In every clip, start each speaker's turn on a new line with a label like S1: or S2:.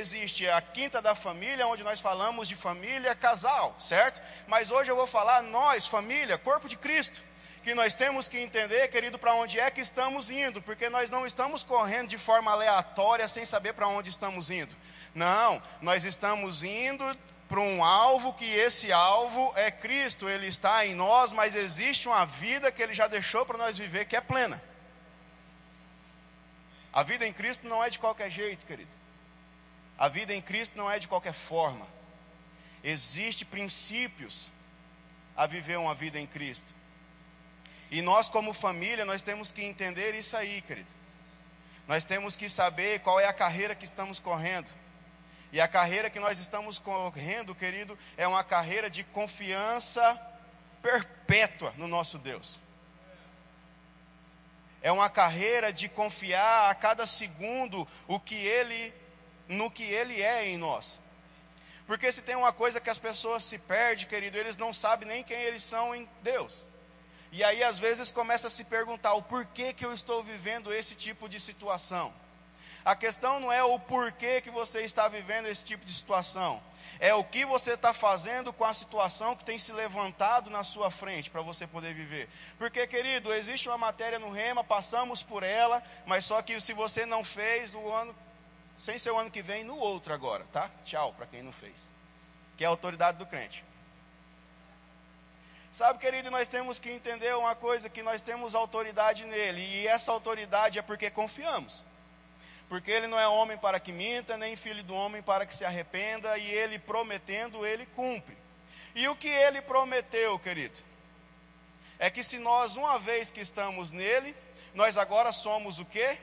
S1: existe a quinta da família, onde nós falamos de família, casal, certo? Mas hoje eu vou falar nós, família, corpo de Cristo. Que nós temos que entender, querido, para onde é que estamos indo, porque nós não estamos correndo de forma aleatória sem saber para onde estamos indo. Não, nós estamos indo para um alvo que esse alvo é Cristo, ele está em nós, mas existe uma vida que ele já deixou para nós viver que é plena. A vida em Cristo não é de qualquer jeito, querido. A vida em Cristo não é de qualquer forma. Existem princípios a viver uma vida em Cristo. E nós, como família, nós temos que entender isso aí, querido. Nós temos que saber qual é a carreira que estamos correndo. E a carreira que nós estamos correndo, querido, é uma carreira de confiança perpétua no nosso Deus. É uma carreira de confiar a cada segundo o que ele no que ele é em nós. Porque se tem uma coisa que as pessoas se perdem, querido, eles não sabem nem quem eles são em Deus. E aí às vezes começa a se perguntar o porquê que eu estou vivendo esse tipo de situação. A questão não é o porquê que você está vivendo esse tipo de situação. É o que você está fazendo com a situação que tem se levantado na sua frente para você poder viver. Porque, querido, existe uma matéria no rema, passamos por ela, mas só que se você não fez, o ano, sem ser o ano que vem, no outro agora, tá? Tchau para quem não fez. Que é a autoridade do crente. Sabe, querido, nós temos que entender uma coisa: que nós temos autoridade nele, e essa autoridade é porque confiamos porque ele não é homem para que minta, nem filho do homem para que se arrependa, e ele prometendo, ele cumpre. E o que ele prometeu, querido? É que se nós, uma vez que estamos nele, nós agora somos o que?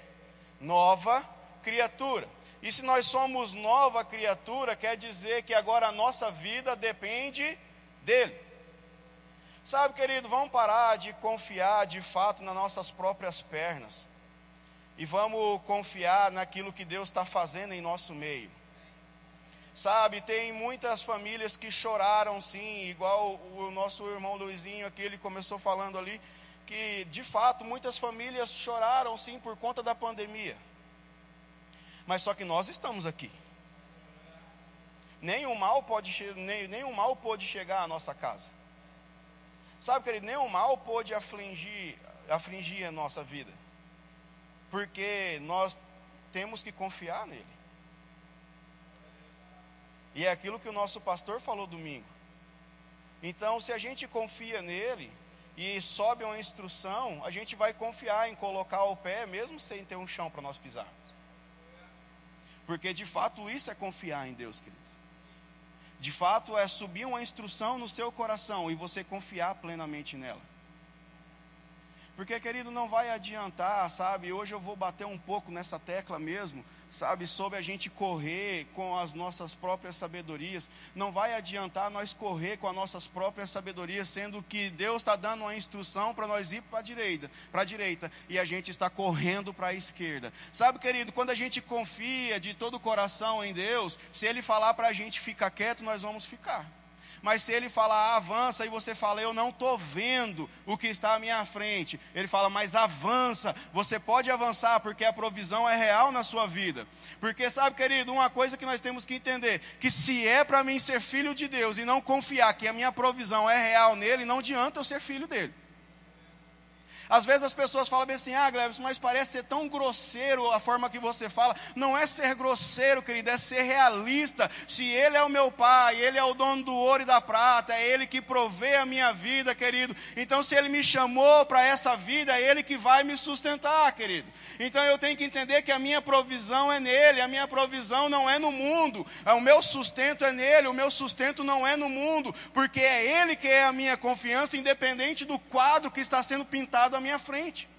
S1: Nova criatura. E se nós somos nova criatura, quer dizer que agora a nossa vida depende dele. Sabe, querido, vamos parar de confiar de fato nas nossas próprias pernas e vamos confiar naquilo que Deus está fazendo em nosso meio. Sabe, tem muitas famílias que choraram sim, igual o nosso irmão Luizinho aqui, ele começou falando ali, que de fato muitas famílias choraram sim por conta da pandemia. Mas só que nós estamos aqui. Nenhum mal pode, nem, nenhum mal pode chegar à nossa casa. Sabe, querido, nenhum mal pode afligir, afligir a nossa vida porque nós temos que confiar nele. E é aquilo que o nosso pastor falou domingo. Então, se a gente confia nele e sobe uma instrução, a gente vai confiar em colocar o pé, mesmo sem ter um chão para nós pisarmos. Porque de fato isso é confiar em Deus, querido. De fato é subir uma instrução no seu coração e você confiar plenamente nela. Porque, querido, não vai adiantar, sabe? Hoje eu vou bater um pouco nessa tecla mesmo, sabe? Sobre a gente correr com as nossas próprias sabedorias. Não vai adiantar nós correr com as nossas próprias sabedorias, sendo que Deus está dando uma instrução para nós ir para a direita, para a direita, e a gente está correndo para a esquerda. Sabe, querido, quando a gente confia de todo o coração em Deus, se Ele falar para a gente ficar quieto, nós vamos ficar. Mas se ele falar avança e você fala, eu não estou vendo o que está à minha frente, ele fala, mas avança, você pode avançar, porque a provisão é real na sua vida. Porque sabe, querido, uma coisa que nós temos que entender: que se é para mim ser filho de Deus e não confiar que a minha provisão é real nele, não adianta eu ser filho dele. Às vezes as pessoas falam bem assim, ah, Glebson, mas parece ser tão grosseiro a forma que você fala. Não é ser grosseiro, querido, é ser realista. Se Ele é o meu Pai, Ele é o dono do ouro e da prata, é Ele que provê a minha vida, querido. Então, se Ele me chamou para essa vida, é Ele que vai me sustentar, querido. Então, eu tenho que entender que a minha provisão é nele, a minha provisão não é no mundo. O meu sustento é nele, o meu sustento não é no mundo, porque é Ele que é a minha confiança, independente do quadro que está sendo pintado à minha frente.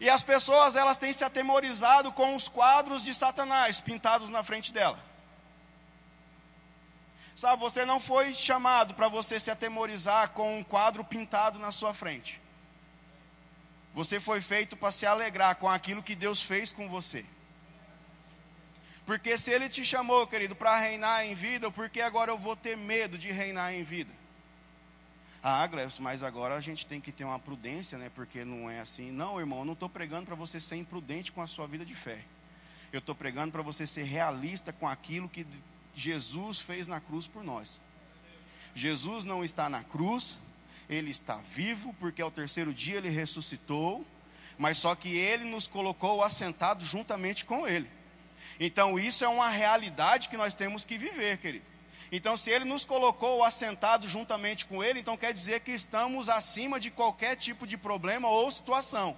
S1: E as pessoas, elas têm se atemorizado com os quadros de Satanás pintados na frente dela. Sabe, você não foi chamado para você se atemorizar com um quadro pintado na sua frente. Você foi feito para se alegrar com aquilo que Deus fez com você. Porque se Ele te chamou, querido, para reinar em vida, por que agora eu vou ter medo de reinar em vida? Ah, Glebson, mas agora a gente tem que ter uma prudência, né? Porque não é assim. Não, irmão, eu não estou pregando para você ser imprudente com a sua vida de fé. Eu estou pregando para você ser realista com aquilo que Jesus fez na cruz por nós. Jesus não está na cruz, ele está vivo, porque ao terceiro dia ele ressuscitou, mas só que ele nos colocou assentado juntamente com ele. Então isso é uma realidade que nós temos que viver, querido. Então, se ele nos colocou assentado juntamente com ele, então quer dizer que estamos acima de qualquer tipo de problema ou situação.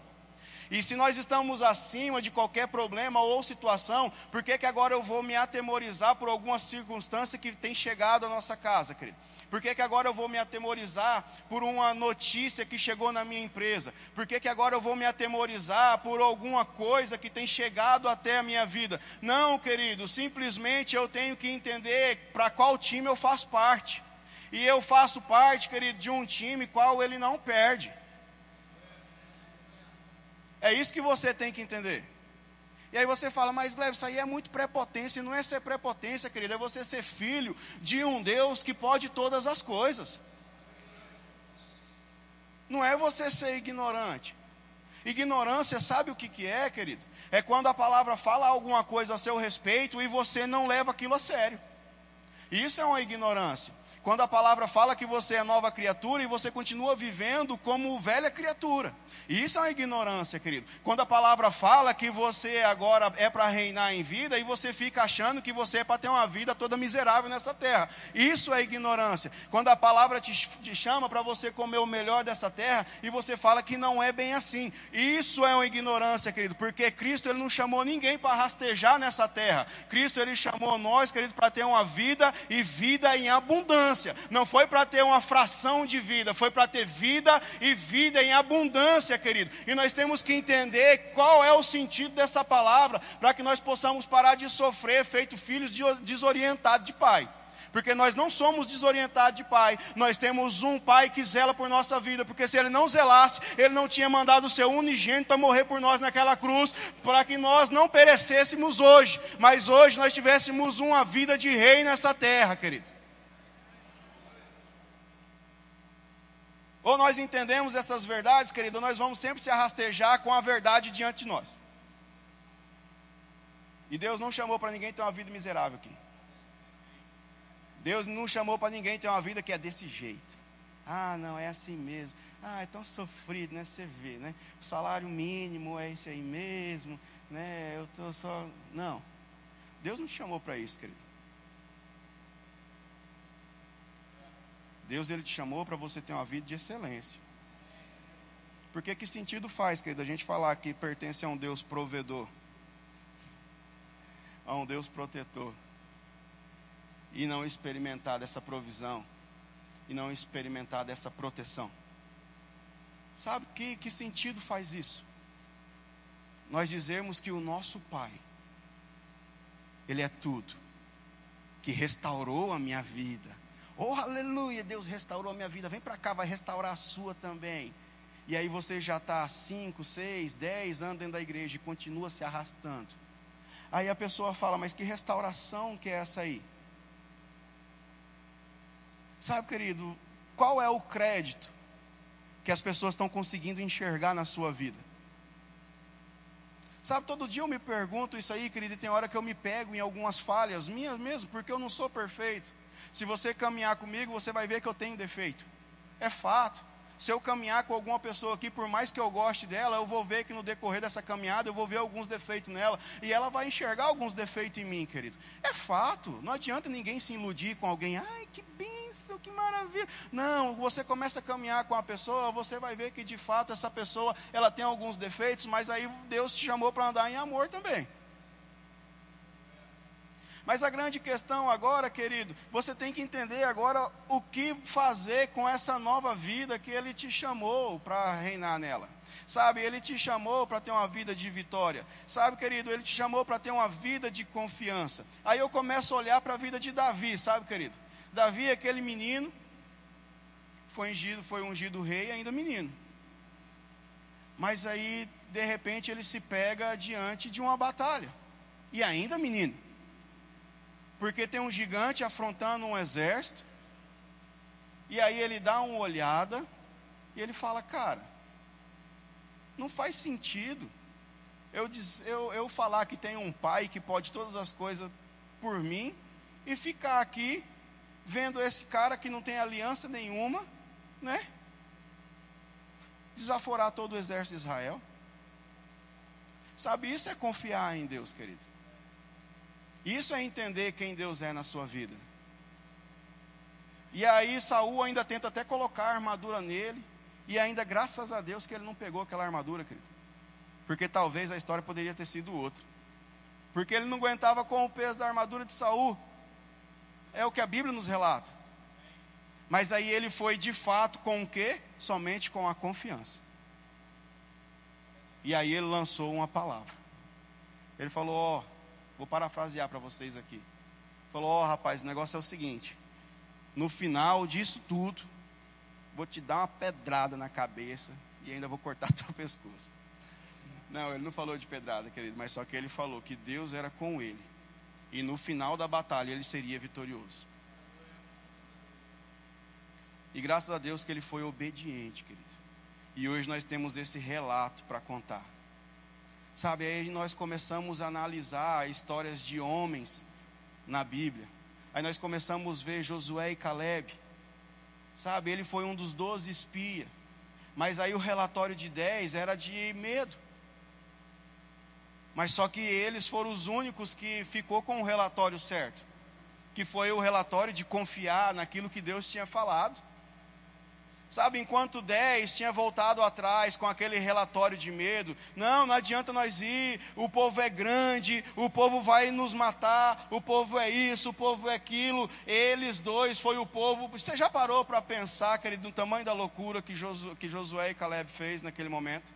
S1: E se nós estamos acima de qualquer problema ou situação, por que, que agora eu vou me atemorizar por alguma circunstância que tem chegado à nossa casa, querido? Por que, que agora eu vou me atemorizar por uma notícia que chegou na minha empresa? Por que, que agora eu vou me atemorizar por alguma coisa que tem chegado até a minha vida? Não, querido, simplesmente eu tenho que entender para qual time eu faço parte. E eu faço parte, querido, de um time qual ele não perde. É isso que você tem que entender. E aí você fala, mas Gleb, isso aí é muito prepotência. Não é ser prepotência, querido, é você ser filho de um Deus que pode todas as coisas. Não é você ser ignorante. Ignorância, sabe o que, que é, querido? É quando a palavra fala alguma coisa a seu respeito e você não leva aquilo a sério. Isso é uma ignorância. Quando a palavra fala que você é nova criatura e você continua vivendo como velha criatura. E isso é uma ignorância, querido. Quando a palavra fala que você agora é para reinar em vida e você fica achando que você é para ter uma vida toda miserável nessa terra. Isso é ignorância. Quando a palavra te, te chama para você comer o melhor dessa terra e você fala que não é bem assim. Isso é uma ignorância, querido, porque Cristo ele não chamou ninguém para rastejar nessa terra. Cristo ele chamou nós, querido, para ter uma vida e vida em abundância abundância. Não foi para ter uma fração de vida, foi para ter vida e vida em abundância, querido. E nós temos que entender qual é o sentido dessa palavra, para que nós possamos parar de sofrer, feito filhos desorientados de pai porque nós não somos desorientados de pai, nós temos um pai que zela por nossa vida, porque se ele não zelasse, ele não tinha mandado o seu unigênito a morrer por nós naquela cruz, para que nós não perecêssemos hoje, mas hoje nós tivéssemos uma vida de rei nessa terra, querido. Ou nós entendemos essas verdades, querido, nós vamos sempre se arrastejar com a verdade diante de nós. E Deus não chamou para ninguém ter uma vida miserável aqui. Deus não chamou para ninguém ter uma vida que é desse jeito. Ah, não, é assim mesmo. Ah, é tão sofrido, né? Você vê, né? O salário mínimo é esse aí mesmo, né? Eu estou só. Não. Deus não chamou para isso, querido. Deus ele te chamou para você ter uma vida de excelência. Porque que sentido faz, querido, a gente falar que pertence a um Deus provedor, a um Deus protetor, e não experimentar dessa provisão, e não experimentar dessa proteção? Sabe que, que sentido faz isso? Nós dizermos que o nosso Pai, Ele é tudo, que restaurou a minha vida, Oh, aleluia, Deus restaurou a minha vida. Vem para cá, vai restaurar a sua também. E aí você já está 5, 6, 10 anos dentro da igreja e continua se arrastando. Aí a pessoa fala, mas que restauração que é essa aí? Sabe, querido, qual é o crédito que as pessoas estão conseguindo enxergar na sua vida? Sabe, todo dia eu me pergunto isso aí, querido, e tem hora que eu me pego em algumas falhas minhas mesmo, porque eu não sou perfeito. Se você caminhar comigo, você vai ver que eu tenho defeito. É fato. Se eu caminhar com alguma pessoa aqui, por mais que eu goste dela, eu vou ver que no decorrer dessa caminhada eu vou ver alguns defeitos nela. E ela vai enxergar alguns defeitos em mim, querido. É fato. Não adianta ninguém se iludir com alguém. Ai, que bênção, que maravilha. Não, você começa a caminhar com a pessoa, você vai ver que de fato essa pessoa ela tem alguns defeitos, mas aí Deus te chamou para andar em amor também. Mas a grande questão agora, querido, você tem que entender agora o que fazer com essa nova vida que Ele te chamou para reinar nela. Sabe, Ele te chamou para ter uma vida de vitória. Sabe, querido, Ele te chamou para ter uma vida de confiança. Aí eu começo a olhar para a vida de Davi, sabe, querido? Davi aquele menino, foi ungido, foi ungido rei ainda menino. Mas aí, de repente, ele se pega diante de uma batalha. E ainda menino. Porque tem um gigante afrontando um exército. E aí ele dá uma olhada e ele fala: Cara, não faz sentido eu, eu, eu falar que tem um pai que pode todas as coisas por mim e ficar aqui vendo esse cara que não tem aliança nenhuma, né? Desaforar todo o exército de Israel. Sabe, isso é confiar em Deus, querido. Isso é entender quem Deus é na sua vida. E aí Saul ainda tenta até colocar a armadura nele, e ainda graças a Deus que ele não pegou aquela armadura, querido. Porque talvez a história poderia ter sido outra. Porque ele não aguentava com o peso da armadura de Saul. É o que a Bíblia nos relata. Mas aí ele foi de fato com o quê? Somente com a confiança. E aí ele lançou uma palavra. Ele falou: Ó, oh, vou parafrasear para vocês aqui. Falou: Ó, oh, rapaz, o negócio é o seguinte. No final disso tudo, vou te dar uma pedrada na cabeça e ainda vou cortar teu pescoço. Não, ele não falou de pedrada, querido, mas só que ele falou que Deus era com ele. E no final da batalha ele seria vitorioso. E graças a Deus que ele foi obediente, querido. E hoje nós temos esse relato para contar. Sabe, aí nós começamos a analisar histórias de homens na Bíblia. Aí nós começamos a ver Josué e Caleb. Sabe, ele foi um dos doze espias. Mas aí o relatório de dez era de medo. Mas só que eles foram os únicos que ficou com o relatório certo, que foi o relatório de confiar naquilo que Deus tinha falado. Sabe, enquanto 10 tinha voltado atrás com aquele relatório de medo, não, não adianta nós ir, o povo é grande, o povo vai nos matar, o povo é isso, o povo é aquilo. Eles dois foi o povo. Você já parou para pensar, querido, no tamanho da loucura que, Josué, que Josué e Caleb fez naquele momento?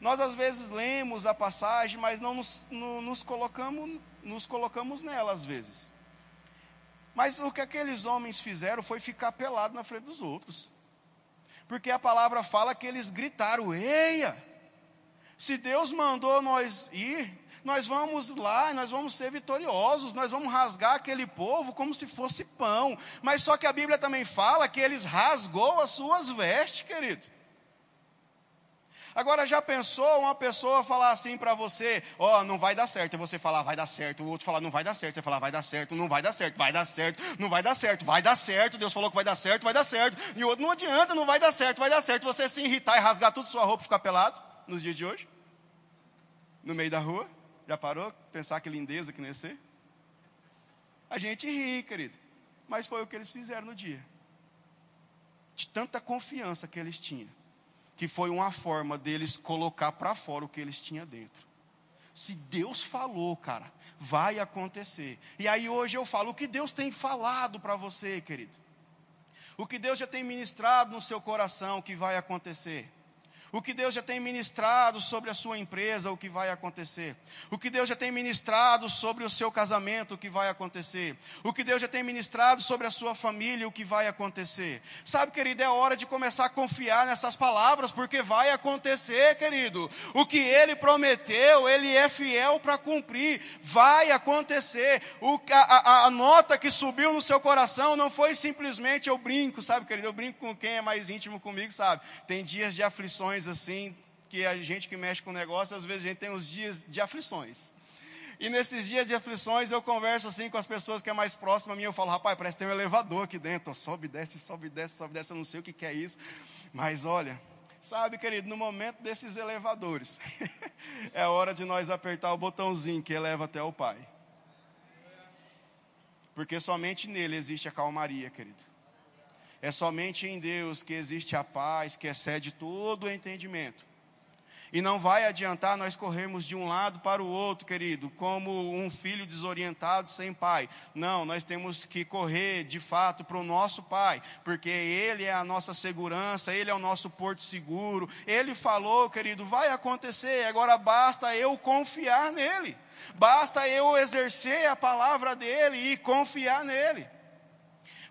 S1: Nós às vezes lemos a passagem, mas não nos, no, nos, colocamos, nos colocamos nela às vezes. Mas o que aqueles homens fizeram foi ficar pelado na frente dos outros. Porque a palavra fala que eles gritaram: Eia! Se Deus mandou nós ir, nós vamos lá, nós vamos ser vitoriosos, nós vamos rasgar aquele povo como se fosse pão. Mas só que a Bíblia também fala que eles rasgou as suas vestes, querido. Agora já pensou uma pessoa falar assim para você, ó, oh, não vai dar certo, e você falar vai dar certo, o outro falar não vai dar certo, você falar vai dar certo, não vai dar certo, vai dar certo, não vai dar certo, vai dar certo, Deus falou que vai dar certo, vai dar certo, e o outro não adianta, não vai dar certo, vai dar certo, você se irritar e rasgar tudo sua roupa e ficar pelado nos dias de hoje? No meio da rua? Já parou? Pensar que lindeza que nesse? A gente ri, querido. Mas foi o que eles fizeram no dia. De tanta confiança que eles tinham que foi uma forma deles colocar para fora o que eles tinham dentro. Se Deus falou, cara, vai acontecer. E aí hoje eu falo o que Deus tem falado para você, querido. O que Deus já tem ministrado no seu coração que vai acontecer. O que Deus já tem ministrado sobre a sua empresa, o que vai acontecer. O que Deus já tem ministrado sobre o seu casamento, o que vai acontecer. O que Deus já tem ministrado sobre a sua família, o que vai acontecer. Sabe, querido, é hora de começar a confiar nessas palavras, porque vai acontecer, querido. O que Ele prometeu, Ele é fiel para cumprir. Vai acontecer. O, a, a, a nota que subiu no seu coração não foi simplesmente eu brinco, sabe, querido? Eu brinco com quem é mais íntimo comigo, sabe? Tem dias de aflições assim, que a gente que mexe com negócio, às vezes a gente tem os dias de aflições. E nesses dias de aflições eu converso assim com as pessoas que é mais próxima a mim, eu falo, rapaz, parece que tem um elevador aqui dentro, sobe, desce, sobe, desce, sobe, desce, eu não sei o que, que é isso. Mas olha, sabe, querido, no momento desses elevadores, é hora de nós apertar o botãozinho que eleva até o Pai. Porque somente nele existe a calmaria, querido. É somente em Deus que existe a paz que excede todo o entendimento. E não vai adiantar nós corrermos de um lado para o outro, querido, como um filho desorientado sem pai. Não, nós temos que correr de fato para o nosso pai, porque ele é a nossa segurança, ele é o nosso porto seguro. Ele falou, querido, vai acontecer, agora basta eu confiar nele. Basta eu exercer a palavra dele e confiar nele.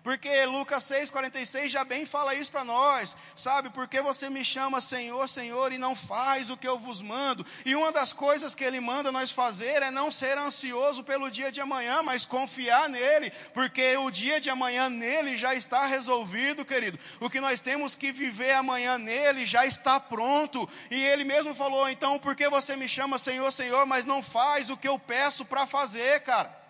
S1: Porque Lucas 6,46 já bem fala isso para nós, sabe? Porque você me chama Senhor, Senhor, e não faz o que eu vos mando. E uma das coisas que Ele manda nós fazer é não ser ansioso pelo dia de amanhã, mas confiar nele, porque o dia de amanhã nele já está resolvido, querido. O que nós temos que viver amanhã nele já está pronto. E Ele mesmo falou: então, por que você me chama Senhor, Senhor, mas não faz o que eu peço para fazer, cara?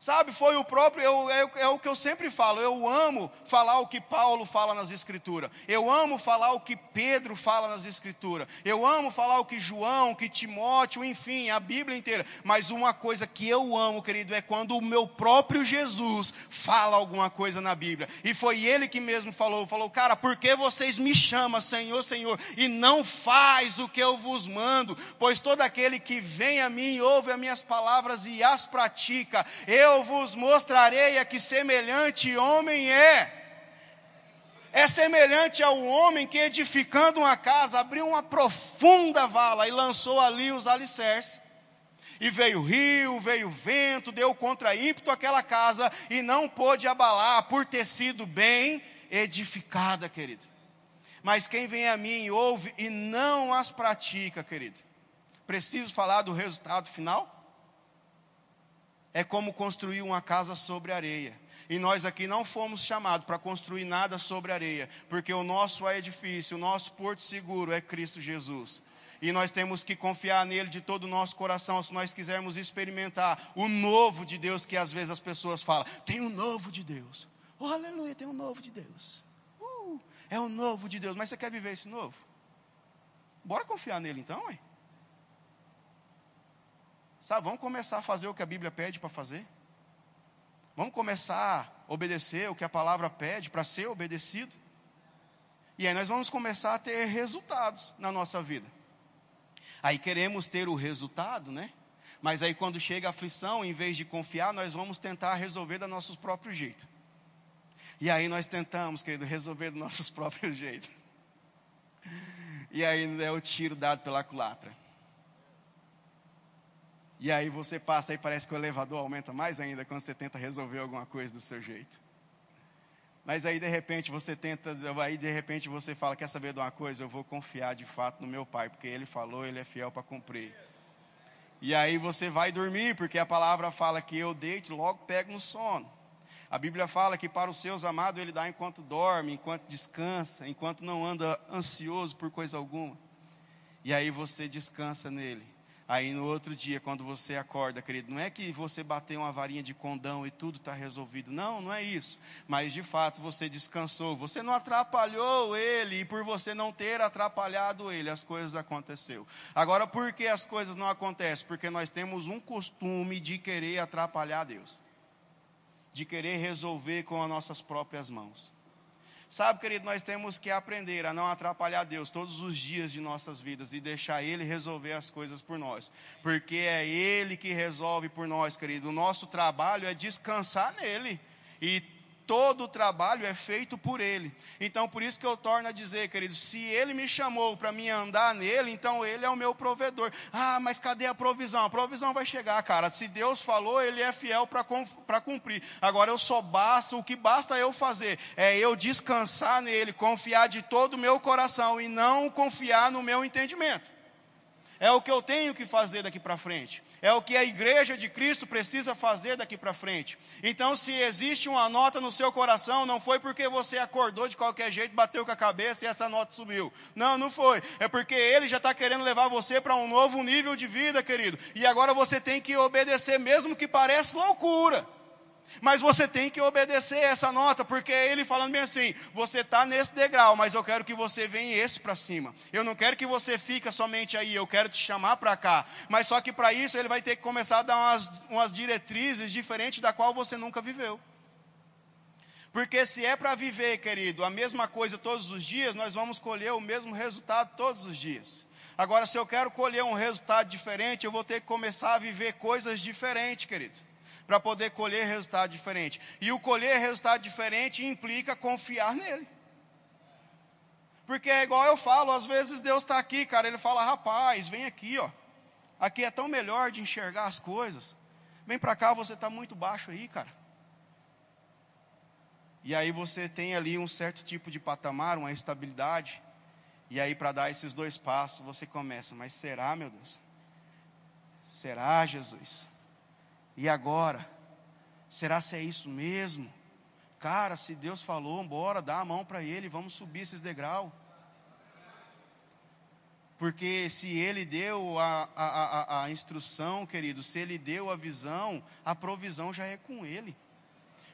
S1: Sabe, foi o próprio, eu, é, é, o que eu sempre falo, eu amo falar o que Paulo fala nas Escrituras, eu amo falar o que Pedro fala nas Escrituras, eu amo falar o que João, que Timóteo, enfim, a Bíblia inteira, mas uma coisa que eu amo, querido, é quando o meu próprio Jesus fala alguma coisa na Bíblia, e foi ele que mesmo falou, falou, cara, por que vocês me chamam Senhor, Senhor, e não faz o que eu vos mando, pois todo aquele que vem a mim, ouve as minhas palavras e as pratica, eu eu vos mostrarei a que semelhante homem é. É semelhante ao homem que, edificando uma casa, abriu uma profunda vala e lançou ali os alicerces. E veio rio, veio vento, deu contra ímpeto aquela casa e não pôde abalar por ter sido bem edificada, querido. Mas quem vem a mim ouve e não as pratica, querido. Preciso falar do resultado final? É como construir uma casa sobre areia. E nós aqui não fomos chamados para construir nada sobre areia, porque o nosso edifício, o nosso porto seguro é Cristo Jesus. E nós temos que confiar nele de todo o nosso coração, se nós quisermos experimentar o novo de Deus, que às vezes as pessoas falam: tem um novo de Deus. Oh, aleluia, tem um novo de Deus. Uh, é o um novo de Deus. Mas você quer viver esse novo? Bora confiar nele então, hein? Sabe, vamos começar a fazer o que a Bíblia pede para fazer. Vamos começar a obedecer o que a palavra pede para ser obedecido. E aí nós vamos começar a ter resultados na nossa vida. Aí queremos ter o resultado, né? Mas aí quando chega a aflição, em vez de confiar, nós vamos tentar resolver do nosso próprio jeito. E aí nós tentamos, querido, resolver do nossos próprios jeitos. E aí é o tiro dado pela culatra. E aí você passa e parece que o elevador aumenta mais ainda quando você tenta resolver alguma coisa do seu jeito. Mas aí de repente você tenta, aí de repente você fala, quer saber de uma coisa? Eu vou confiar de fato no meu pai, porque ele falou, ele é fiel para cumprir. E aí você vai dormir, porque a palavra fala que eu deito, logo pego no sono. A Bíblia fala que para os seus amados ele dá enquanto dorme, enquanto descansa, enquanto não anda ansioso por coisa alguma. E aí você descansa nele. Aí no outro dia, quando você acorda, querido, não é que você bateu uma varinha de condão e tudo está resolvido. Não, não é isso. Mas de fato você descansou. Você não atrapalhou ele. E por você não ter atrapalhado ele, as coisas aconteceram. Agora, por que as coisas não acontecem? Porque nós temos um costume de querer atrapalhar Deus. De querer resolver com as nossas próprias mãos. Sabe, querido, nós temos que aprender a não atrapalhar Deus todos os dias de nossas vidas e deixar Ele resolver as coisas por nós, porque é Ele que resolve por nós, querido. O nosso trabalho é descansar nele e todo o trabalho é feito por Ele. Então, por isso que eu torno a dizer, querido, se Ele me chamou para mim andar nele, então Ele é o meu provedor. Ah, mas cadê a provisão? A provisão vai chegar, cara. Se Deus falou, Ele é fiel para cumprir. Agora, eu só basta, o que basta eu fazer é eu descansar nele, confiar de todo o meu coração e não confiar no meu entendimento. É o que eu tenho que fazer daqui para frente. É o que a igreja de Cristo precisa fazer daqui para frente. Então, se existe uma nota no seu coração, não foi porque você acordou de qualquer jeito, bateu com a cabeça e essa nota sumiu. Não, não foi. É porque Ele já está querendo levar você para um novo nível de vida, querido. E agora você tem que obedecer, mesmo que pareça loucura. Mas você tem que obedecer essa nota, porque é ele falando bem assim: você está nesse degrau, mas eu quero que você venha esse para cima. Eu não quero que você fique somente aí, eu quero te chamar para cá. Mas só que para isso ele vai ter que começar a dar umas, umas diretrizes diferentes da qual você nunca viveu. Porque se é para viver, querido, a mesma coisa todos os dias, nós vamos colher o mesmo resultado todos os dias. Agora, se eu quero colher um resultado diferente, eu vou ter que começar a viver coisas diferentes, querido para poder colher resultado diferente. E o colher resultado diferente implica confiar nele. Porque é igual eu falo, às vezes Deus está aqui, cara, ele fala, rapaz, vem aqui, ó. Aqui é tão melhor de enxergar as coisas. Vem para cá, você está muito baixo aí, cara. E aí você tem ali um certo tipo de patamar, uma estabilidade. E aí, para dar esses dois passos, você começa: Mas será, meu Deus? Será, Jesus? E agora? Será se é isso mesmo? Cara, se Deus falou, bora, dá a mão para Ele, vamos subir esses degraus. Porque se Ele deu a, a, a, a instrução, querido, se Ele deu a visão, a provisão já é com Ele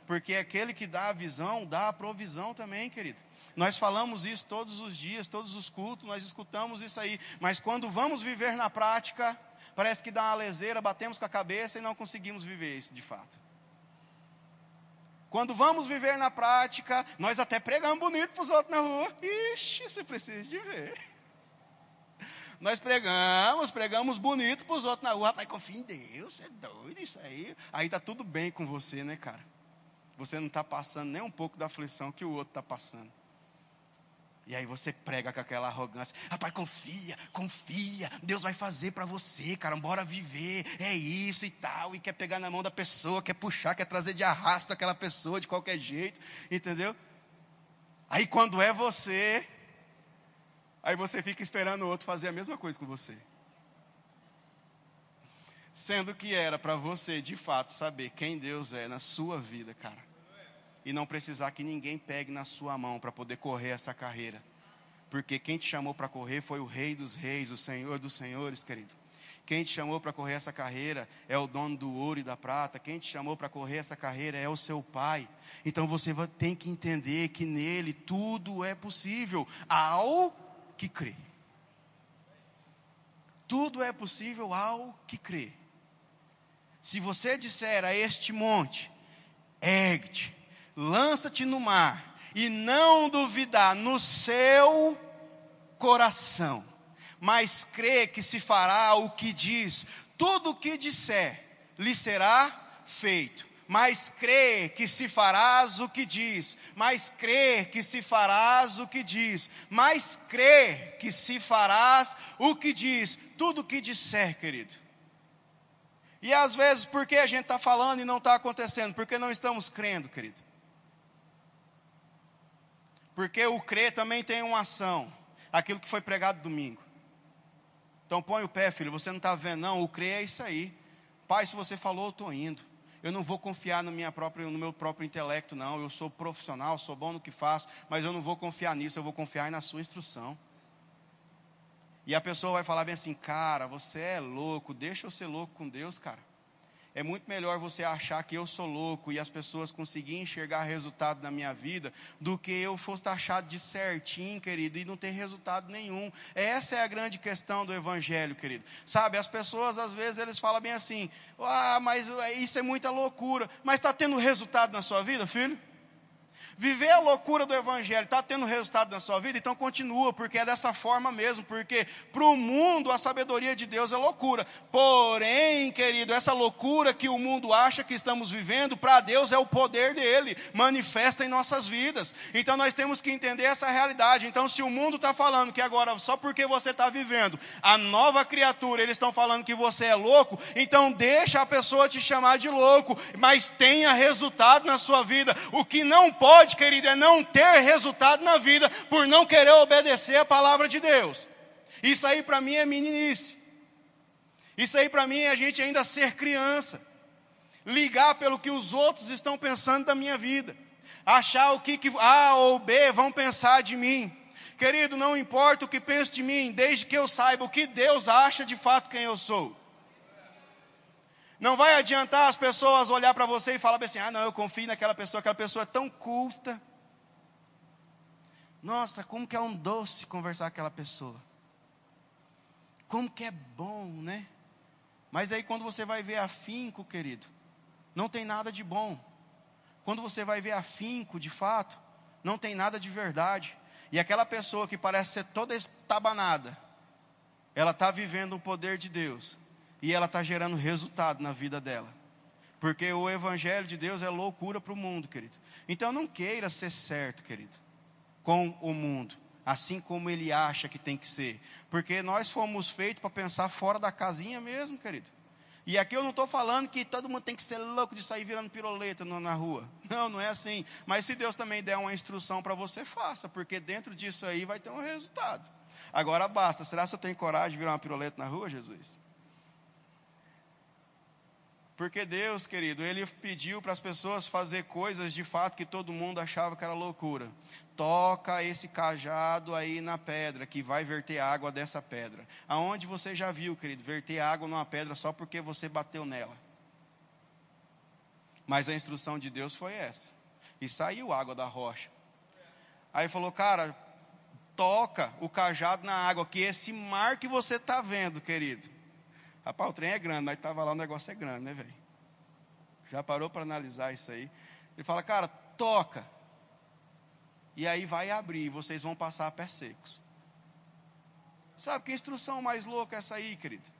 S1: porque aquele que dá a visão, dá a provisão também, querido. Nós falamos isso todos os dias, todos os cultos, nós escutamos isso aí, mas quando vamos viver na prática, parece que dá uma leseira, batemos com a cabeça e não conseguimos viver isso de fato. Quando vamos viver na prática, nós até pregamos bonito para os outros na rua. Ixi, você precisa de ver. Nós pregamos, pregamos bonito para os outros na rua. Rapaz, confia em Deus, você é doido isso aí. Aí está tudo bem com você, né, cara? você não está passando nem um pouco da aflição que o outro está passando. E aí você prega com aquela arrogância. Rapaz, confia, confia. Deus vai fazer para você, cara. Bora viver. É isso e tal. E quer pegar na mão da pessoa, quer puxar, quer trazer de arrasto aquela pessoa de qualquer jeito. Entendeu? Aí quando é você, aí você fica esperando o outro fazer a mesma coisa com você. Sendo que era para você, de fato, saber quem Deus é na sua vida, cara e não precisar que ninguém pegue na sua mão para poder correr essa carreira. Porque quem te chamou para correr foi o Rei dos Reis, o Senhor dos Senhores, querido. Quem te chamou para correr essa carreira é o dono do ouro e da prata. Quem te chamou para correr essa carreira é o seu pai. Então você tem que entender que nele tudo é possível ao que crê. Tudo é possível ao que crê. Se você disser a este monte, ergue-te lança-te no mar e não duvidar no seu coração, mas crê que se fará o que diz, tudo o que disser lhe será feito. Mas crê que se farás o que diz, mas crê que se farás o que diz, mas crê que se farás o que diz, tudo o que disser, querido. E às vezes, por que a gente está falando e não está acontecendo? Porque não estamos crendo, querido. Porque o crer também tem uma ação. Aquilo que foi pregado domingo. Então põe o pé, filho. Você não está vendo, não. O crer é isso aí. Pai, se você falou, eu estou indo. Eu não vou confiar no, minha própria, no meu próprio intelecto, não. Eu sou profissional, sou bom no que faço, mas eu não vou confiar nisso, eu vou confiar na sua instrução. E a pessoa vai falar bem assim, cara, você é louco, deixa eu ser louco com Deus, cara. É muito melhor você achar que eu sou louco e as pessoas conseguirem enxergar resultado na minha vida do que eu fosse taxado de certinho, querido, e não ter resultado nenhum. Essa é a grande questão do evangelho, querido. Sabe, as pessoas às vezes eles falam bem assim: "Ah, mas isso é muita loucura". Mas está tendo resultado na sua vida, filho? Viver a loucura do Evangelho está tendo resultado na sua vida? Então continua, porque é dessa forma mesmo. Porque para o mundo a sabedoria de Deus é loucura. Porém, querido, essa loucura que o mundo acha que estamos vivendo, para Deus é o poder dele, manifesta em nossas vidas. Então nós temos que entender essa realidade. Então, se o mundo está falando que agora, só porque você está vivendo a nova criatura, eles estão falando que você é louco, então deixa a pessoa te chamar de louco, mas tenha resultado na sua vida. O que não pode pode, querido, é não ter resultado na vida por não querer obedecer a palavra de Deus. Isso aí para mim é meninice. Isso aí para mim é a gente ainda ser criança. Ligar pelo que os outros estão pensando da minha vida. Achar o que, que A ou B vão pensar de mim. Querido, não importa o que pense de mim, desde que eu saiba o que Deus acha de fato quem eu sou. Não vai adiantar as pessoas olhar para você e falar assim: ah, não, eu confio naquela pessoa, aquela pessoa é tão culta. Nossa, como que é um doce conversar com aquela pessoa. Como que é bom, né? Mas aí quando você vai ver afinco, querido, não tem nada de bom. Quando você vai ver afinco, de fato, não tem nada de verdade. E aquela pessoa que parece ser toda estabanada, ela está vivendo o poder de Deus e ela está gerando resultado na vida dela. Porque o Evangelho de Deus é loucura para o mundo, querido. Então não queira ser certo, querido, com o mundo, assim como ele acha que tem que ser. Porque nós fomos feitos para pensar fora da casinha mesmo, querido. E aqui eu não estou falando que todo mundo tem que ser louco de sair virando piroleta na rua. Não, não é assim. Mas se Deus também der uma instrução para você, faça, porque dentro disso aí vai ter um resultado. Agora basta. Será que eu tenho coragem de virar uma piroleta na rua, Jesus? Porque Deus, querido, Ele pediu para as pessoas fazer coisas de fato que todo mundo achava que era loucura. Toca esse cajado aí na pedra, que vai verter água dessa pedra. Aonde você já viu, querido, verter água numa pedra só porque você bateu nela? Mas a instrução de Deus foi essa. E saiu água da rocha. Aí falou, cara, toca o cajado na água, que esse mar que você está vendo, querido, Rapaz, o trem é grande, mas estava lá, o negócio é grande, né, velho? Já parou para analisar isso aí? Ele fala, cara, toca. E aí vai abrir, vocês vão passar a pés secos. Sabe que instrução mais louca é essa aí, querido?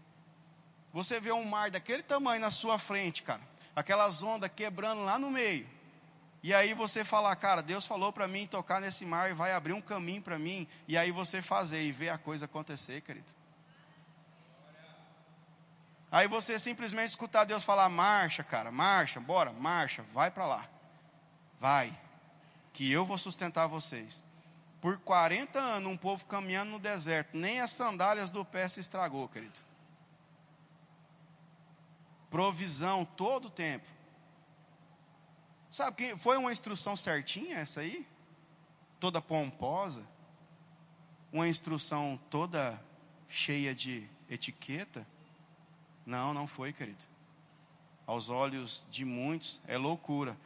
S1: Você vê um mar daquele tamanho na sua frente, cara. Aquelas ondas quebrando lá no meio. E aí você fala, cara, Deus falou para mim tocar nesse mar e vai abrir um caminho para mim. E aí você fazer e ver a coisa acontecer, querido. Aí você simplesmente escutar Deus falar: marcha, cara, marcha, bora, marcha, vai para lá. Vai, que eu vou sustentar vocês. Por 40 anos, um povo caminhando no deserto, nem as sandálias do pé se estragou, querido. Provisão todo o tempo. Sabe que foi uma instrução certinha essa aí? Toda pomposa? Uma instrução toda cheia de etiqueta? Não, não foi, querido. Aos olhos de muitos é loucura,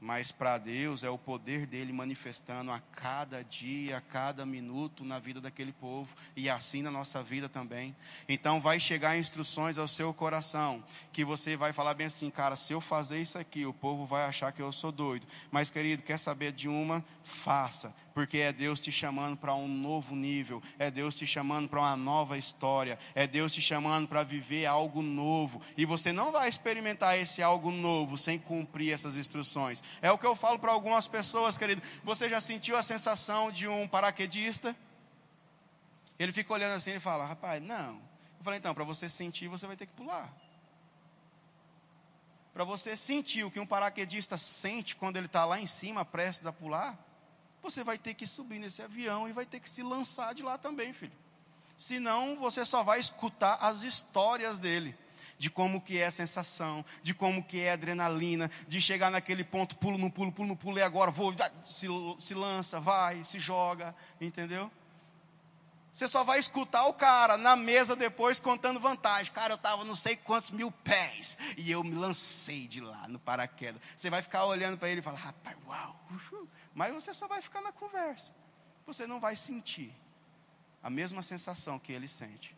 S1: mas para Deus é o poder dele manifestando a cada dia, a cada minuto na vida daquele povo e assim na nossa vida também. Então vai chegar instruções ao seu coração que você vai falar bem assim, cara, se eu fazer isso aqui, o povo vai achar que eu sou doido. Mas querido, quer saber de uma? Faça porque é Deus te chamando para um novo nível, é Deus te chamando para uma nova história, é Deus te chamando para viver algo novo, e você não vai experimentar esse algo novo sem cumprir essas instruções. É o que eu falo para algumas pessoas, querido. Você já sentiu a sensação de um paraquedista? Ele fica olhando assim e fala: Rapaz, não. Eu falei: Então, para você sentir, você vai ter que pular. Para você sentir o que um paraquedista sente quando ele está lá em cima, prestes a pular, você vai ter que subir nesse avião e vai ter que se lançar de lá também, filho. Senão você só vai escutar as histórias dele, de como que é a sensação, de como que é a adrenalina, de chegar naquele ponto, pulo no pulo, pulo no pulo, e agora vou, se, se lança, vai, se joga, entendeu? Você só vai escutar o cara na mesa depois contando vantagem. Cara, eu estava não sei quantos mil pés e eu me lancei de lá no paraquedas. Você vai ficar olhando para ele e falar, rapaz, uau, mas você só vai ficar na conversa. Você não vai sentir a mesma sensação que ele sente.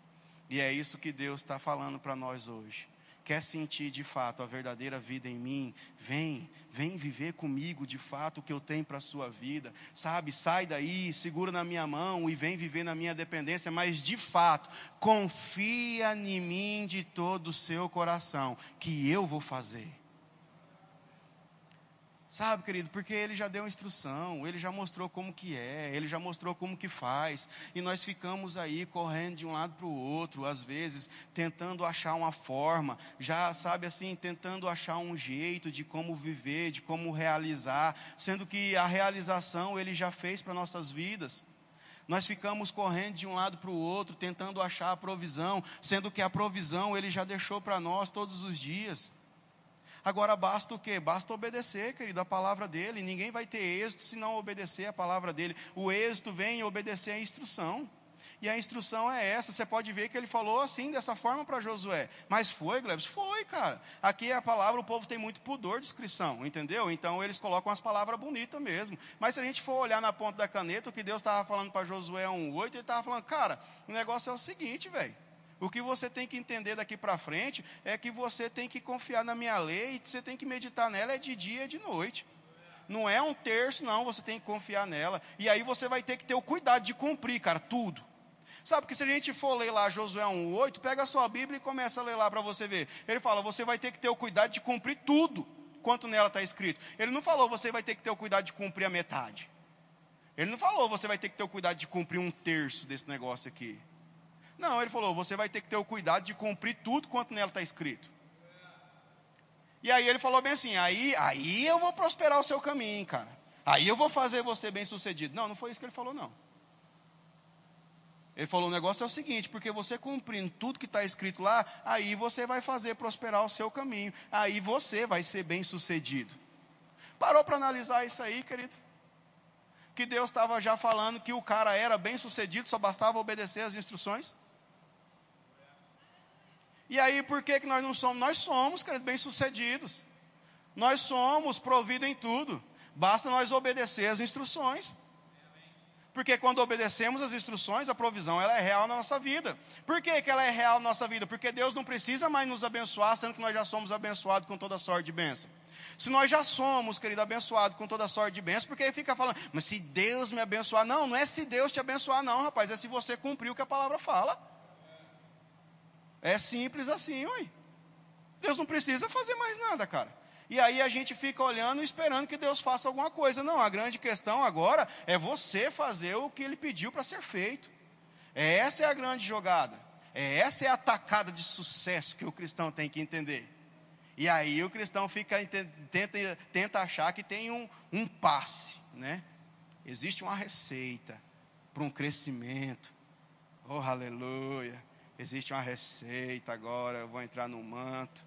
S1: E é isso que Deus está falando para nós hoje. Quer sentir de fato a verdadeira vida em mim? Vem, vem viver comigo de fato o que eu tenho para a sua vida. Sabe, sai daí, segura na minha mão e vem viver na minha dependência. Mas de fato, confia em mim de todo o seu coração, que eu vou fazer. Sabe, querido, porque ele já deu instrução, ele já mostrou como que é, ele já mostrou como que faz, e nós ficamos aí correndo de um lado para o outro, às vezes tentando achar uma forma, já sabe assim, tentando achar um jeito de como viver, de como realizar, sendo que a realização ele já fez para nossas vidas. Nós ficamos correndo de um lado para o outro, tentando achar a provisão, sendo que a provisão ele já deixou para nós todos os dias. Agora basta o quê? Basta obedecer, querido, a palavra dele. Ninguém vai ter êxito se não obedecer a palavra dele. O êxito vem em obedecer a instrução. E a instrução é essa. Você pode ver que ele falou assim, dessa forma para Josué. Mas foi, Glebs? Foi, cara. Aqui é a palavra, o povo tem muito pudor de inscrição, entendeu? Então eles colocam as palavras bonitas mesmo. Mas se a gente for olhar na ponta da caneta, o que Deus estava falando para Josué 1,8, ele estava falando, cara, o negócio é o seguinte, velho. O que você tem que entender daqui para frente é que você tem que confiar na minha lei e você tem que meditar nela é de dia e de noite. Não é um terço, não, você tem que confiar nela. E aí você vai ter que ter o cuidado de cumprir, cara, tudo. Sabe que se a gente for ler lá Josué 1,8, pega a sua Bíblia e começa a ler lá para você ver. Ele fala, você vai ter que ter o cuidado de cumprir tudo, quanto nela está escrito. Ele não falou, você vai ter que ter o cuidado de cumprir a metade. Ele não falou, você vai ter que ter o cuidado de cumprir um terço desse negócio aqui. Não, ele falou: você vai ter que ter o cuidado de cumprir tudo quanto nela está escrito. E aí ele falou bem assim: aí, aí eu vou prosperar o seu caminho, cara. Aí eu vou fazer você bem sucedido. Não, não foi isso que ele falou, não. Ele falou: o negócio é o seguinte, porque você cumprindo tudo que está escrito lá, aí você vai fazer prosperar o seu caminho, aí você vai ser bem sucedido. Parou para analisar isso aí, querido? Que Deus estava já falando que o cara era bem sucedido, só bastava obedecer as instruções? E aí, por que, que nós não somos? Nós somos, querido, bem sucedidos. Nós somos providos em tudo. Basta nós obedecer as instruções. Porque quando obedecemos as instruções, a provisão ela é real na nossa vida. Por que, que ela é real na nossa vida? Porque Deus não precisa mais nos abençoar, sendo que nós já somos abençoados com toda sorte de bênção. Se nós já somos, querido, abençoados com toda sorte de bênção, porque aí fica falando, mas se Deus me abençoar, não, não é se Deus te abençoar, não, rapaz, é se você cumprir o que a palavra fala. É simples assim, ui. Deus não precisa fazer mais nada, cara. E aí a gente fica olhando e esperando que Deus faça alguma coisa. Não, a grande questão agora é você fazer o que ele pediu para ser feito. É, essa é a grande jogada. É, essa é a tacada de sucesso que o cristão tem que entender. E aí o cristão fica tenta, tenta achar que tem um, um passe, né? Existe uma receita para um crescimento. Oh, aleluia. Existe uma receita agora, eu vou entrar no manto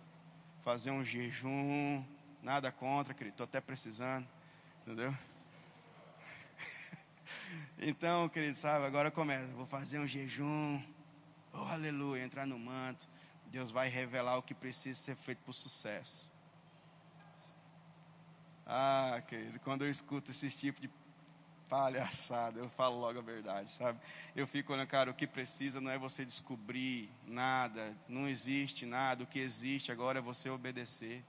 S1: fazer um jejum, nada contra, querido, estou até precisando, entendeu? então, querido, sabe, agora começa, vou fazer um jejum, oh aleluia, entrar no manto, Deus vai revelar o que precisa ser feito para o sucesso. Ah, querido, quando eu escuto esse tipo de palhaçada, eu falo logo a verdade, sabe? Eu fico olhando, cara, o que precisa não é você descobrir nada, não existe nada, o que existe agora é você obedecer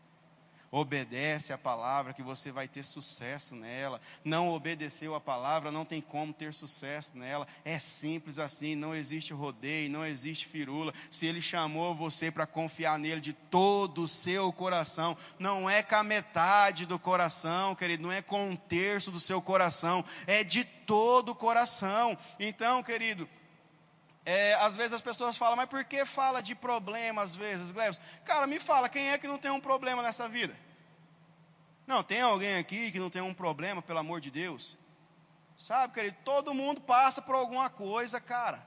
S1: obedece a palavra que você vai ter sucesso nela. Não obedeceu a palavra, não tem como ter sucesso nela. É simples assim, não existe rodeio, não existe firula. Se ele chamou você para confiar nele de todo o seu coração, não é com a metade do coração, querido, não é com um terço do seu coração, é de todo o coração. Então, querido, é, às vezes as pessoas falam, mas por que fala de problema às vezes, Glebs? Cara, me fala, quem é que não tem um problema nessa vida? Não, tem alguém aqui que não tem um problema, pelo amor de Deus? Sabe, querido, todo mundo passa por alguma coisa, cara.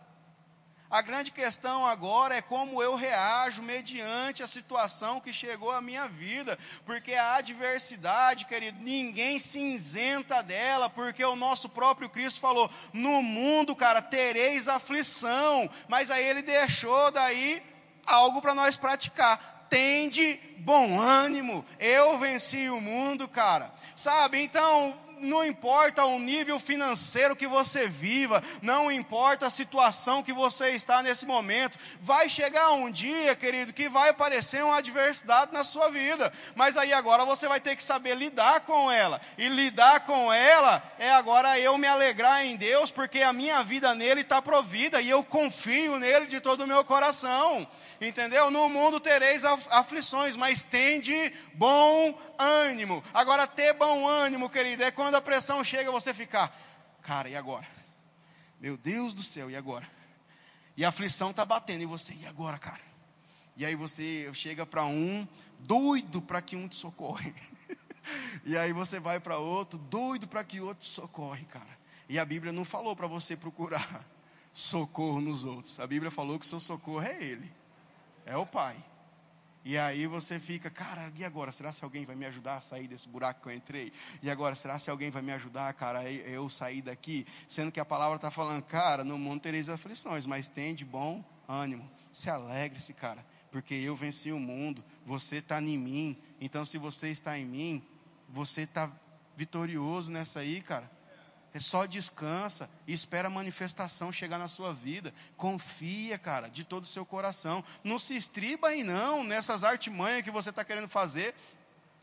S1: A grande questão agora é como eu reajo mediante a situação que chegou à minha vida, porque a adversidade, querido, ninguém se isenta dela, porque o nosso próprio Cristo falou: no mundo, cara, tereis aflição, mas aí ele deixou daí algo para nós praticar. Tende bom ânimo, eu venci o mundo, cara. Sabe? Então, não importa o nível financeiro que você viva, não importa a situação que você está nesse momento, vai chegar um dia, querido, que vai aparecer uma adversidade na sua vida, mas aí agora você vai ter que saber lidar com ela, e lidar com ela é agora eu me alegrar em Deus, porque a minha vida nele está provida e eu confio nele de todo o meu coração, entendeu? No mundo tereis aflições, mas tende bom ânimo. Agora, ter bom ânimo, querido, é quando quando a pressão chega, você ficar, cara, e agora? Meu Deus do céu, e agora? E a aflição está batendo, e você, e agora, cara? E aí você chega para um, doido para que um te socorre. e aí você vai para outro, doido para que outro te socorre, cara. E a Bíblia não falou para você procurar socorro nos outros. A Bíblia falou que o seu socorro é Ele, é o Pai. E aí você fica, cara, e agora? Será se alguém vai me ajudar a sair desse buraco que eu entrei? E agora, será se alguém vai me ajudar, cara, eu sair daqui? Sendo que a palavra está falando, cara, no mundo tereis aflições, mas tem de bom ânimo. Se alegre-se, cara, porque eu venci o mundo, você está em mim. Então, se você está em mim, você está vitorioso nessa aí, cara. É só descansa e espera a manifestação chegar na sua vida. Confia, cara, de todo o seu coração. Não se estriba aí, não, nessas artimanhas que você está querendo fazer.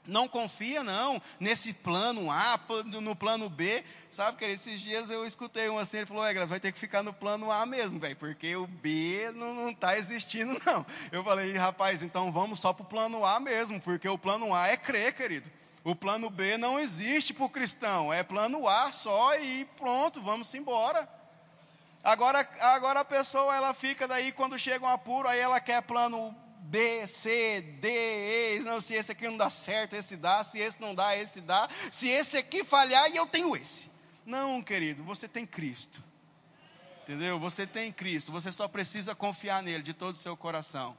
S1: Não confia, não, nesse plano A, no plano B. Sabe, que esses dias eu escutei um assim, ele falou, é, vai ter que ficar no plano A mesmo, velho, porque o B não está existindo, não. Eu falei, rapaz, então vamos só para o plano A mesmo, porque o plano A é crer, querido. O plano B não existe para o cristão, é plano A só e pronto, vamos embora. Agora, agora a pessoa ela fica daí quando chega um apuro, aí ela quer plano B, C, D, E, não, se esse aqui não dá certo, esse dá, se esse não dá, esse dá, se esse aqui falhar, e eu tenho esse. Não, querido, você tem Cristo. Entendeu? Você tem Cristo, você só precisa confiar nele de todo o seu coração.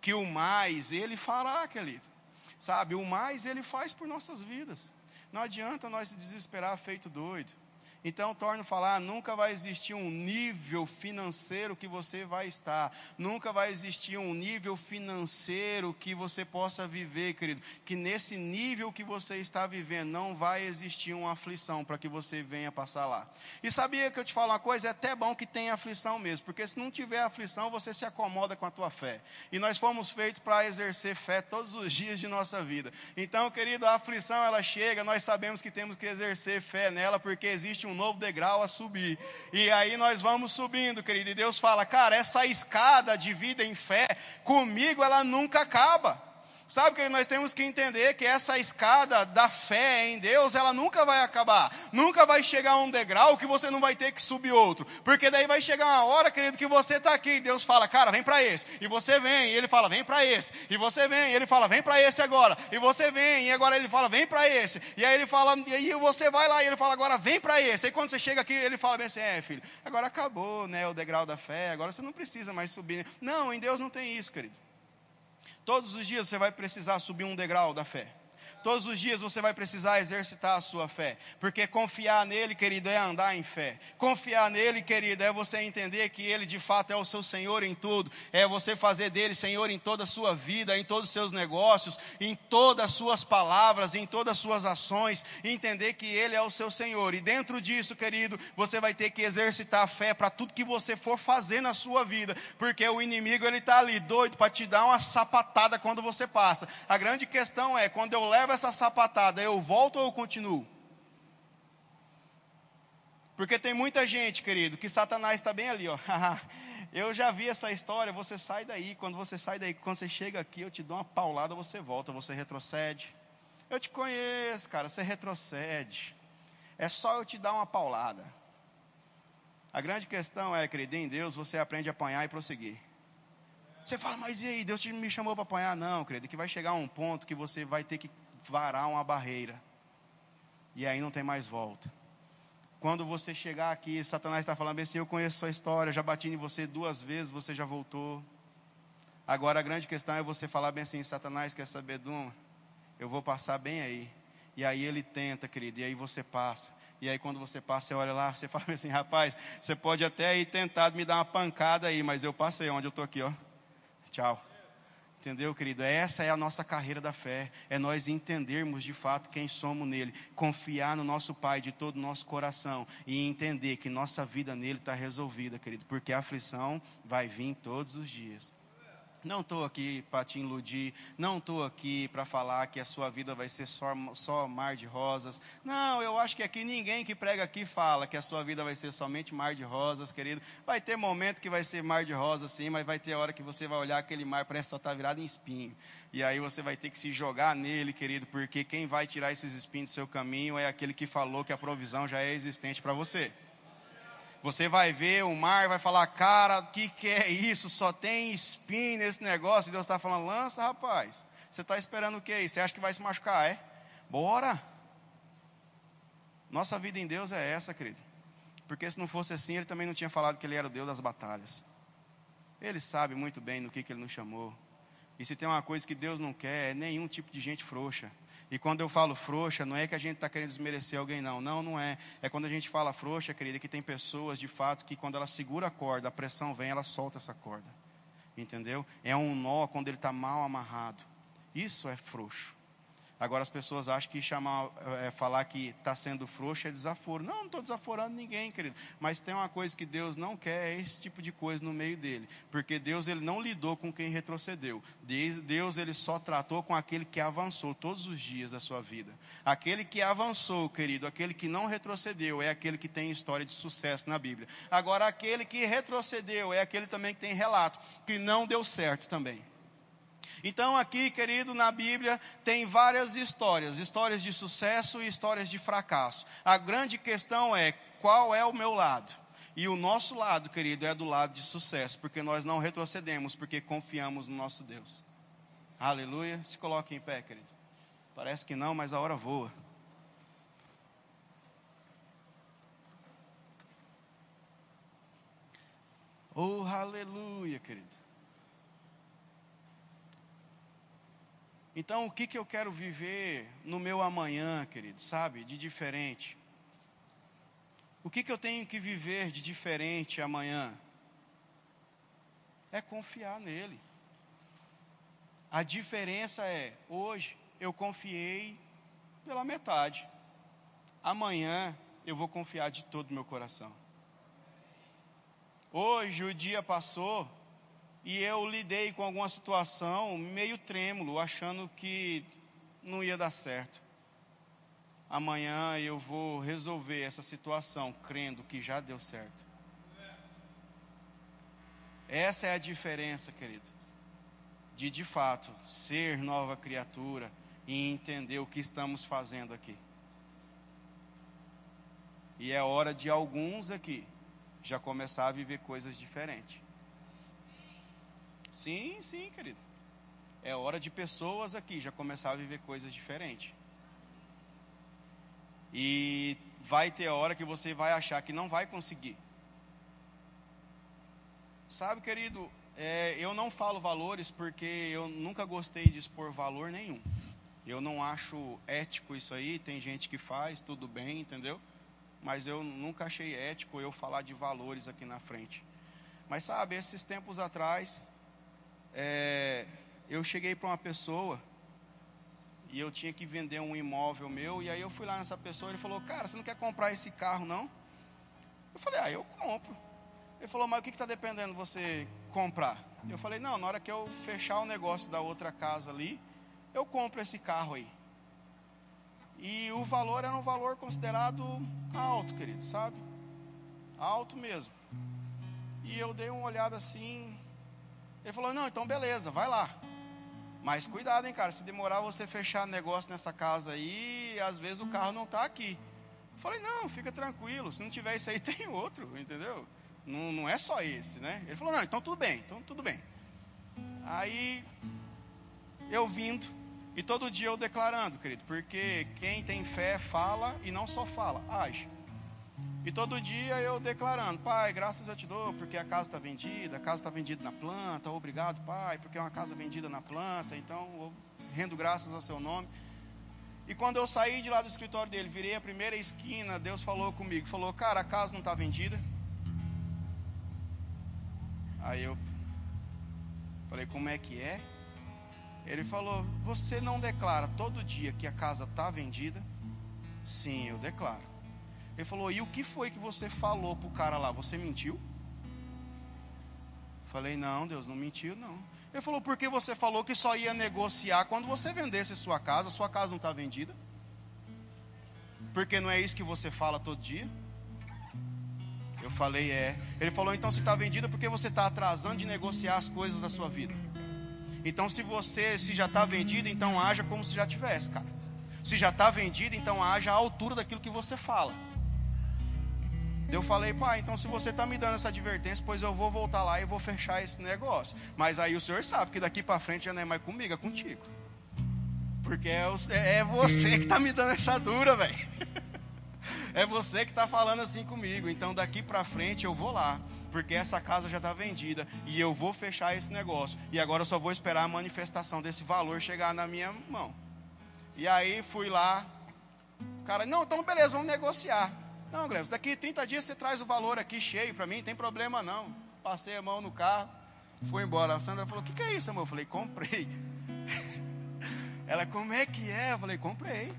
S1: Que o mais ele fará, querido. Sabe, o mais ele faz por nossas vidas. Não adianta nós se desesperar feito doido. Então, torno a falar: nunca vai existir um nível financeiro que você vai estar, nunca vai existir um nível financeiro que você possa viver, querido. Que nesse nível que você está vivendo, não vai existir uma aflição para que você venha passar lá. E sabia que eu te falo uma coisa? É até bom que tenha aflição mesmo, porque se não tiver aflição, você se acomoda com a tua fé. E nós fomos feitos para exercer fé todos os dias de nossa vida. Então, querido, a aflição ela chega, nós sabemos que temos que exercer fé nela, porque existe um novo degrau a subir. E aí nós vamos subindo, querido. E Deus fala: cara, essa escada de vida em fé, comigo ela nunca acaba. Sabe que nós temos que entender que essa escada da fé em Deus, ela nunca vai acabar. Nunca vai chegar a um degrau que você não vai ter que subir outro. Porque daí vai chegar uma hora, querido, que você está aqui e Deus fala, cara, vem para esse. E você vem, e ele fala, vem para esse. E você vem, e ele fala, vem para esse agora. E você vem, e agora ele fala, vem para esse. E aí ele fala, e aí você vai lá, e ele fala, agora vem para esse. Aí quando você chega aqui, ele fala bem assim, é filho, agora acabou né, o degrau da fé, agora você não precisa mais subir. Não, em Deus não tem isso, querido. Todos os dias você vai precisar subir um degrau da fé. Todos os dias você vai precisar exercitar a sua fé, porque confiar nele, querido, é andar em fé. Confiar nele, querido, é você entender que ele de fato é o seu Senhor em tudo, é você fazer dele Senhor em toda a sua vida, em todos os seus negócios, em todas as suas palavras, em todas as suas ações, entender que ele é o seu Senhor. E dentro disso, querido, você vai ter que exercitar a fé para tudo que você for fazer na sua vida, porque o inimigo ele está ali doido para te dar uma sapatada quando você passa. A grande questão é quando eu levo essa sapatada, eu volto ou eu continuo? Porque tem muita gente, querido, que Satanás está bem ali, ó. eu já vi essa história, você sai daí, quando você sai daí, quando você chega aqui, eu te dou uma paulada, você volta, você retrocede. Eu te conheço, cara, você retrocede. É só eu te dar uma paulada. A grande questão é, querido, em Deus você aprende a apanhar e prosseguir. Você fala, mas e aí, Deus me chamou para apanhar? Não, querido, que vai chegar um ponto que você vai ter que varar uma barreira. E aí não tem mais volta. Quando você chegar aqui, Satanás está falando assim: Eu conheço sua história, já bati em você duas vezes, você já voltou. Agora a grande questão é você falar bem assim: Satanás quer saber de uma? Eu vou passar bem aí. E aí ele tenta, querido, e aí você passa. E aí quando você passa, você olha lá, você fala assim: Rapaz, você pode até aí tentar me dar uma pancada aí, mas eu passei onde eu estou aqui, ó. Tchau. Entendeu, querido? Essa é a nossa carreira da fé. É nós entendermos de fato quem somos nele. Confiar no nosso Pai de todo o nosso coração. E entender que nossa vida nele está resolvida, querido. Porque a aflição vai vir todos os dias. Não estou aqui para te iludir, não estou aqui para falar que a sua vida vai ser só, só mar de rosas. Não, eu acho que aqui ninguém que prega aqui fala que a sua vida vai ser somente mar de rosas, querido. Vai ter momento que vai ser mar de rosas, sim, mas vai ter hora que você vai olhar aquele mar, parece só estar tá virado em espinho. E aí você vai ter que se jogar nele, querido, porque quem vai tirar esses espinhos do seu caminho é aquele que falou que a provisão já é existente para você. Você vai ver o mar vai falar, cara, o que, que é isso? Só tem espinho nesse negócio. E Deus está falando, lança, rapaz. Você está esperando o que aí? Você acha que vai se machucar, é? Bora. Nossa vida em Deus é essa, querido. Porque se não fosse assim, ele também não tinha falado que ele era o Deus das batalhas. Ele sabe muito bem no que, que ele nos chamou. E se tem uma coisa que Deus não quer, é nenhum tipo de gente frouxa. E quando eu falo frouxa, não é que a gente está querendo desmerecer alguém, não. Não, não é. É quando a gente fala frouxa, querida, que tem pessoas, de fato, que quando ela segura a corda, a pressão vem, ela solta essa corda. Entendeu? É um nó quando ele está mal amarrado. Isso é frouxo. Agora as pessoas acham que chamar, é, falar que está sendo frouxo é desaforo. Não, não estou desaforando ninguém, querido. Mas tem uma coisa que Deus não quer, é esse tipo de coisa no meio dele. Porque Deus ele não lidou com quem retrocedeu. Deus ele só tratou com aquele que avançou todos os dias da sua vida. Aquele que avançou, querido, aquele que não retrocedeu, é aquele que tem história de sucesso na Bíblia. Agora aquele que retrocedeu é aquele também que tem relato que não deu certo também. Então, aqui, querido, na Bíblia tem várias histórias: histórias de sucesso e histórias de fracasso. A grande questão é qual é o meu lado. E o nosso lado, querido, é do lado de sucesso, porque nós não retrocedemos, porque confiamos no nosso Deus. Aleluia. Se coloque em pé, querido. Parece que não, mas a hora voa. Oh, aleluia, querido. Então, o que, que eu quero viver no meu amanhã, querido, sabe? De diferente. O que, que eu tenho que viver de diferente amanhã? É confiar nele. A diferença é, hoje eu confiei pela metade. Amanhã eu vou confiar de todo o meu coração. Hoje o dia passou e eu lidei com alguma situação meio trêmulo, achando que não ia dar certo. Amanhã eu vou resolver essa situação, crendo que já deu certo. Essa é a diferença, querido, de de fato ser nova criatura e entender o que estamos fazendo aqui. E é hora de alguns aqui já começar a viver coisas diferentes. Sim, sim, querido. É hora de pessoas aqui já começar a viver coisas diferentes. E vai ter hora que você vai achar que não vai conseguir. Sabe, querido, é, eu não falo valores porque eu nunca gostei de expor valor nenhum. Eu não acho ético isso aí. Tem gente que faz, tudo bem, entendeu? mas eu nunca achei ético eu falar de valores aqui na frente. Mas sabe, esses tempos atrás, é, eu cheguei para uma pessoa e eu tinha que vender um imóvel meu, e aí eu fui lá nessa pessoa e ele falou, cara, você não quer comprar esse carro não? Eu falei, ah, eu compro. Ele falou, mas o que está dependendo você comprar? Eu falei, não, na hora que eu fechar o negócio da outra casa ali, eu compro esse carro aí. E o valor era um valor considerado alto, querido, sabe? Alto mesmo. E eu dei uma olhada assim. Ele falou: Não, então beleza, vai lá. Mas cuidado, hein, cara. Se demorar você fechar negócio nessa casa aí, às vezes o carro não está aqui. Eu falei: Não, fica tranquilo. Se não tiver isso aí, tem outro, entendeu? Não, não é só esse, né? Ele falou: Não, então tudo bem, então tudo bem. Aí eu vindo, e todo dia eu declarando, querido, porque quem tem fé fala e não só fala, age. E todo dia eu declarando, Pai, graças eu te dou, porque a casa está vendida, a casa está vendida na planta, obrigado, Pai, porque é uma casa vendida na planta, então eu rendo graças ao seu nome. E quando eu saí de lá do escritório dele, virei a primeira esquina, Deus falou comigo, falou, cara, a casa não está vendida. Aí eu falei, como é que é? Ele falou: Você não declara todo dia que a casa está vendida? Sim, eu declaro. Ele falou: E o que foi que você falou para o cara lá? Você mentiu? Falei: Não, Deus não mentiu, não. Ele falou: Porque você falou que só ia negociar quando você vendesse sua casa? Sua casa não está vendida? Porque não é isso que você fala todo dia? Eu falei: É. Ele falou: Então se está vendida, porque você está atrasando de negociar as coisas da sua vida? Então, se você se já está vendido, então haja como se já tivesse, cara. Se já está vendido, então haja à altura daquilo que você fala. Eu falei, pai, então se você está me dando essa advertência, pois eu vou voltar lá e vou fechar esse negócio. Mas aí o senhor sabe que daqui para frente já não é mais comigo, é contigo. Porque é, é você que está me dando essa dura, velho. É você que está falando assim comigo. Então daqui para frente eu vou lá porque essa casa já está vendida e eu vou fechar esse negócio. E agora eu só vou esperar a manifestação desse valor chegar na minha mão. E aí fui lá, o cara, não, então beleza, vamos negociar. Não, Guilherme, daqui 30 dias você traz o valor aqui cheio para mim, tem problema não. Passei a mão no carro, fui embora. A Sandra falou: O que, que é isso, amor? Eu falei: Comprei. Ela, como é que é? Eu falei: Comprei.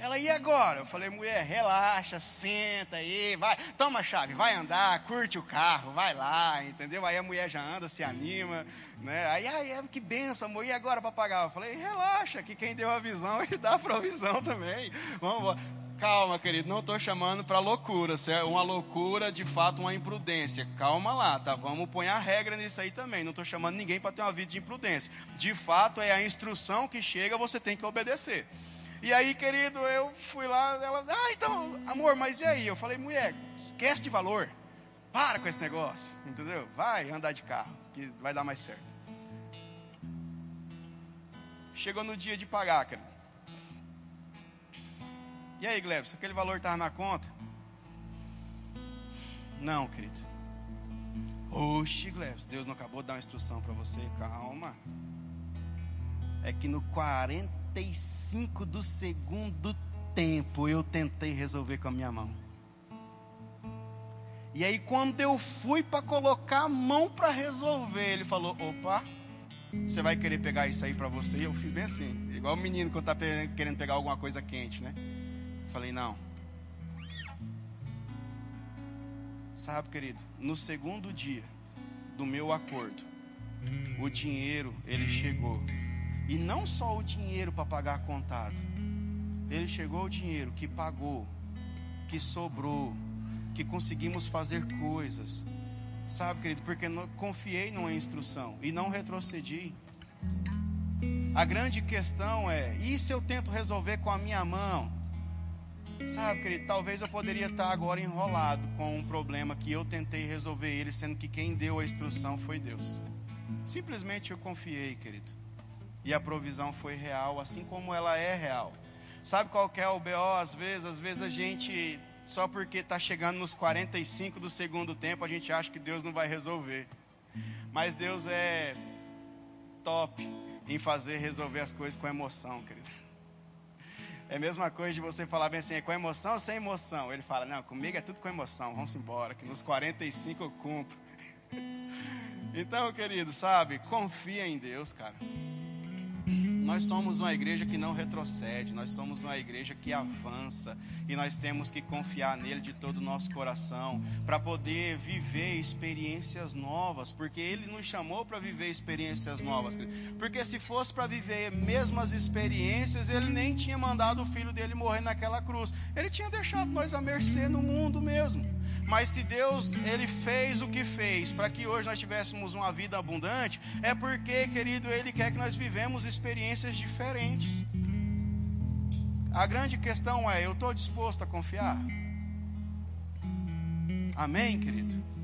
S1: Ela, e agora? Eu falei, mulher, relaxa, senta aí, vai, toma a chave, vai andar, curte o carro, vai lá, entendeu? Aí a mulher já anda, se anima, né? Aí, ai, que benção, amor, e agora para pagar? Eu falei, relaxa, que quem deu a visão, ele dá a provisão também. Vamos embora. Calma, querido, não estou chamando para loucura, é uma loucura, de fato, uma imprudência. Calma lá, tá? Vamos pôr a regra nisso aí também. Não estou chamando ninguém para ter uma vida de imprudência. De fato, é a instrução que chega, você tem que obedecer. E aí, querido, eu fui lá, ela, ah, então, amor, mas e aí? Eu falei, mulher, esquece de valor. Para com esse negócio, entendeu? Vai andar de carro, que vai dar mais certo. Chegou no dia de pagar, querido. E aí, Glebson, aquele valor estava na conta? Não, querido. Oxe, Glebson, Deus não acabou de dar uma instrução para você? Calma. É que no 45 do segundo tempo eu tentei resolver com a minha mão. E aí, quando eu fui para colocar a mão para resolver, ele falou: opa. Você vai querer pegar isso aí para você? E eu fui bem assim, igual o menino quando está querendo pegar alguma coisa quente, né? Falei, não. Sabe, querido, no segundo dia do meu acordo, o dinheiro ele chegou. E não só o dinheiro para pagar contado. Ele chegou o dinheiro que pagou, que sobrou, que conseguimos fazer coisas, Sabe, querido, porque confiei numa instrução e não retrocedi. A grande questão é: e se eu tento resolver com a minha mão? Sabe, querido, talvez eu poderia estar agora enrolado com um problema que eu tentei resolver ele, sendo que quem deu a instrução foi Deus. Simplesmente eu confiei, querido. E a provisão foi real, assim como ela é real. Sabe qual é o BO às vezes? Às vezes a gente só porque está chegando nos 45 do segundo tempo, a gente acha que Deus não vai resolver. Mas Deus é top em fazer resolver as coisas com emoção, querido. É a mesma coisa de você falar bem assim, é com emoção ou sem emoção? Ele fala, não, comigo é tudo com emoção, vamos embora, que nos 45 eu cumpro. Então, querido, sabe, confia em Deus, cara. Nós somos uma igreja que não retrocede, nós somos uma igreja que avança e nós temos que confiar nele de todo o nosso coração para poder viver experiências novas, porque ele nos chamou para viver experiências novas. Porque se fosse para viver mesmas experiências, ele nem tinha mandado o filho dele morrer naquela cruz, ele tinha deixado nós à mercê no mundo mesmo. Mas se Deus ele fez o que fez para que hoje nós tivéssemos uma vida abundante, é porque, querido, ele quer que nós vivemos experiências diferentes. A grande questão é: eu estou disposto a confiar? Amém, querido?